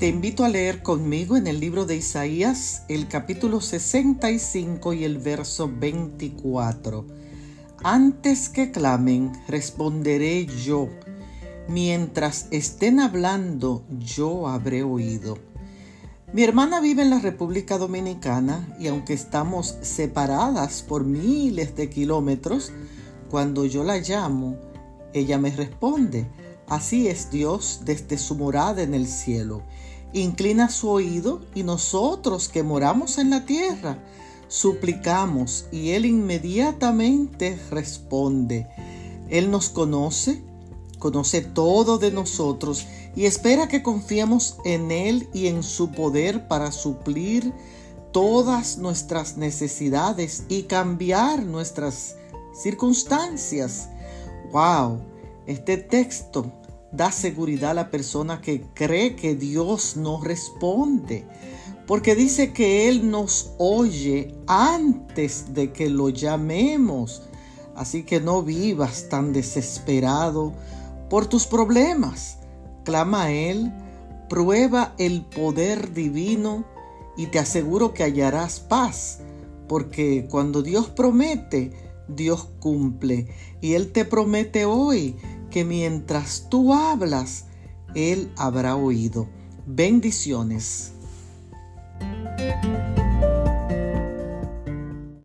Te invito a leer conmigo en el libro de Isaías el capítulo 65 y el verso 24. Antes que clamen, responderé yo. Mientras estén hablando, yo habré oído. Mi hermana vive en la República Dominicana y aunque estamos separadas por miles de kilómetros, cuando yo la llamo, ella me responde. Así es Dios desde su morada en el cielo. Inclina su oído y nosotros que moramos en la tierra, suplicamos y Él inmediatamente responde. Él nos conoce, conoce todo de nosotros y espera que confiemos en Él y en su poder para suplir todas nuestras necesidades y cambiar nuestras circunstancias. ¡Wow! Este texto da seguridad a la persona que cree que Dios no responde, porque dice que Él nos oye antes de que lo llamemos. Así que no vivas tan desesperado por tus problemas. Clama a Él, prueba el poder divino y te aseguro que hallarás paz, porque cuando Dios promete, Dios cumple. Y Él te promete hoy que mientras tú hablas, Él habrá oído. Bendiciones.